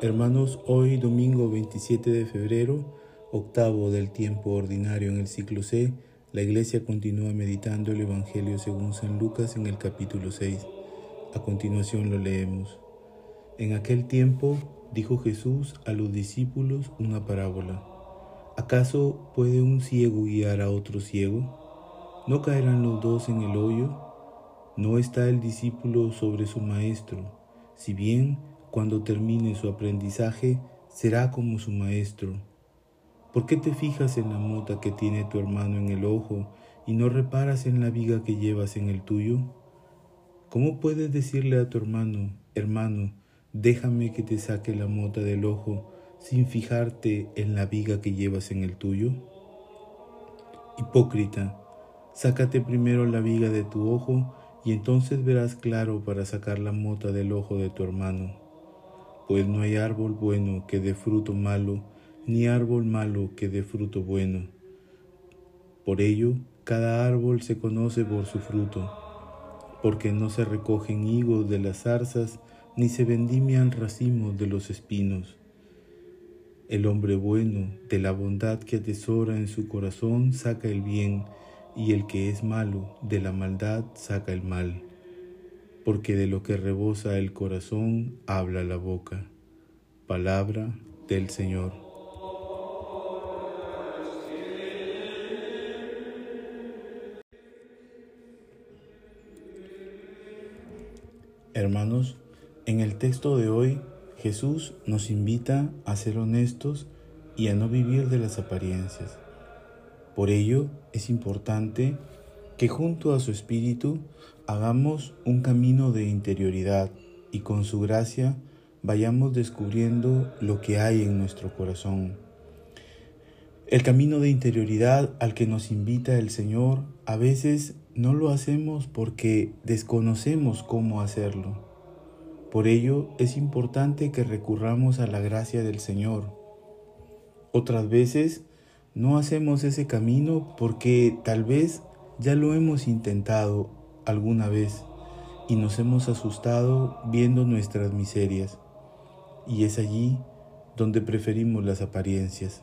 Hermanos, hoy domingo 27 de febrero, octavo del tiempo ordinario en el ciclo C, la iglesia continúa meditando el Evangelio según San Lucas en el capítulo 6. A continuación lo leemos. En aquel tiempo dijo Jesús a los discípulos una parábola. ¿Acaso puede un ciego guiar a otro ciego? ¿No caerán los dos en el hoyo? ¿No está el discípulo sobre su maestro? Si bien cuando termine su aprendizaje será como su maestro. ¿Por qué te fijas en la mota que tiene tu hermano en el ojo y no reparas en la viga que llevas en el tuyo? ¿Cómo puedes decirle a tu hermano, hermano, déjame que te saque la mota del ojo sin fijarte en la viga que llevas en el tuyo? Hipócrita, sácate primero la viga de tu ojo y entonces verás claro para sacar la mota del ojo de tu hermano pues no hay árbol bueno que dé fruto malo, ni árbol malo que dé fruto bueno. Por ello, cada árbol se conoce por su fruto, porque no se recogen higos de las zarzas, ni se vendimian racimos de los espinos. El hombre bueno, de la bondad que atesora en su corazón, saca el bien, y el que es malo, de la maldad, saca el mal porque de lo que rebosa el corazón habla la boca. Palabra del Señor. Hermanos, en el texto de hoy Jesús nos invita a ser honestos y a no vivir de las apariencias. Por ello es importante que junto a su Espíritu hagamos un camino de interioridad y con su gracia vayamos descubriendo lo que hay en nuestro corazón. El camino de interioridad al que nos invita el Señor a veces no lo hacemos porque desconocemos cómo hacerlo. Por ello es importante que recurramos a la gracia del Señor. Otras veces no hacemos ese camino porque tal vez ya lo hemos intentado alguna vez y nos hemos asustado viendo nuestras miserias. Y es allí donde preferimos las apariencias.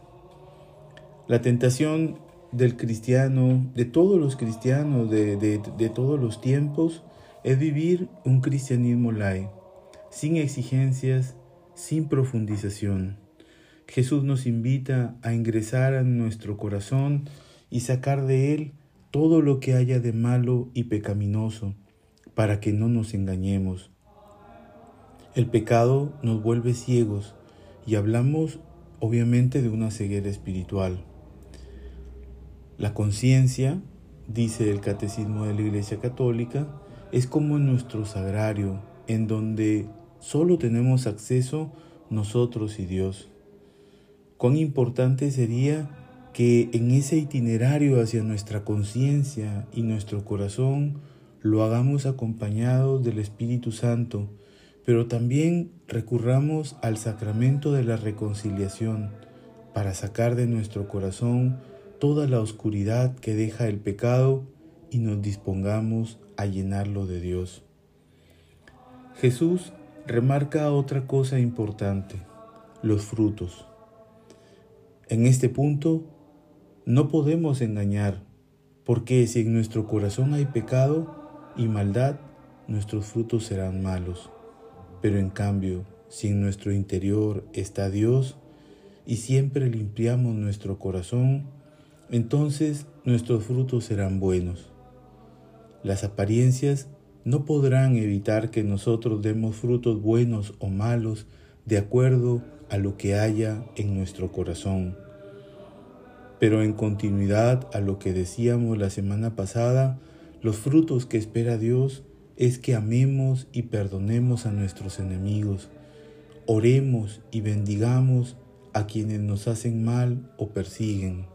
La tentación del cristiano, de todos los cristianos, de, todos los tiempos, es vivir un cristianismo light, sin exigencias, sin profundización. Jesús nos invita a ingresar a nuestro corazón y sacar de él todo lo que haya de malo y pecaminoso, para que no nos engañemos. El pecado nos vuelve ciegos y hablamos obviamente de una ceguera espiritual. La conciencia, dice el Catecismo de la Iglesia Católica, es como nuestro sagrario, en donde solo tenemos acceso nosotros y Dios. Cuán importante sería que en ese itinerario hacia nuestra conciencia y nuestro corazón lo hagamos acompañados del Espíritu Santo, pero también recurramos al sacramento de la reconciliación para sacar de nuestro corazón toda la oscuridad que deja el pecado y nos dispongamos a llenarlo de Dios. Jesús remarca otra cosa importante, los frutos. En este punto no podemos engañar, porque si en nuestro corazón hay pecado y maldad, nuestros frutos serán malos. Pero en cambio, si en nuestro interior está Dios y siempre limpiamos nuestro corazón, entonces nuestros frutos serán buenos. Las apariencias no podrán evitar que nosotros demos frutos buenos o malos de acuerdo a lo que haya en nuestro corazón. Pero en continuidad a lo que decíamos la semana pasada, los frutos que espera Dios es que amemos y perdonemos a nuestros enemigos, oremos y bendigamos a quienes nos hacen mal o persiguen.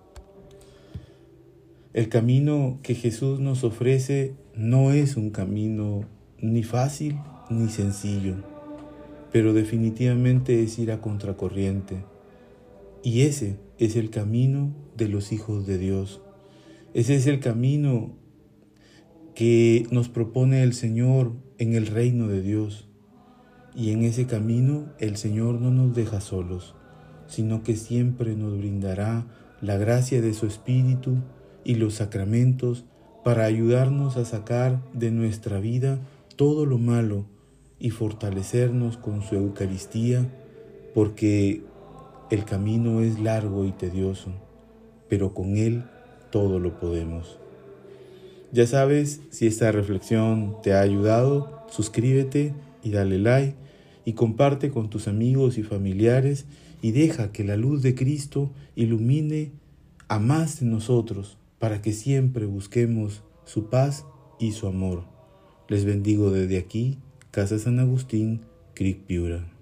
El camino que Jesús nos ofrece no es un camino ni fácil ni sencillo, pero definitivamente es ir a contracorriente. Y ese es el camino de los hijos de Dios. Ese es el camino que nos propone el Señor en el reino de Dios. y en ese camino el Señor no nos deja solos, sino que siempre nos brindará la gracia de su Espíritu y los sacramentos para ayudarnos a sacar de nuestra vida todo lo malo y fortalecernos con su Eucaristía, porque el camino es largo y tedioso, pero con Él todo lo podemos. Ya sabes, si esta reflexión te ha ayudado, suscríbete y dale like y comparte con tus amigos y familiares y deja que la luz de Cristo ilumine a más de nosotros para que siempre busquemos su paz y su amor. Les bendigo desde aquí, Casa San Agustín, Cric Piura.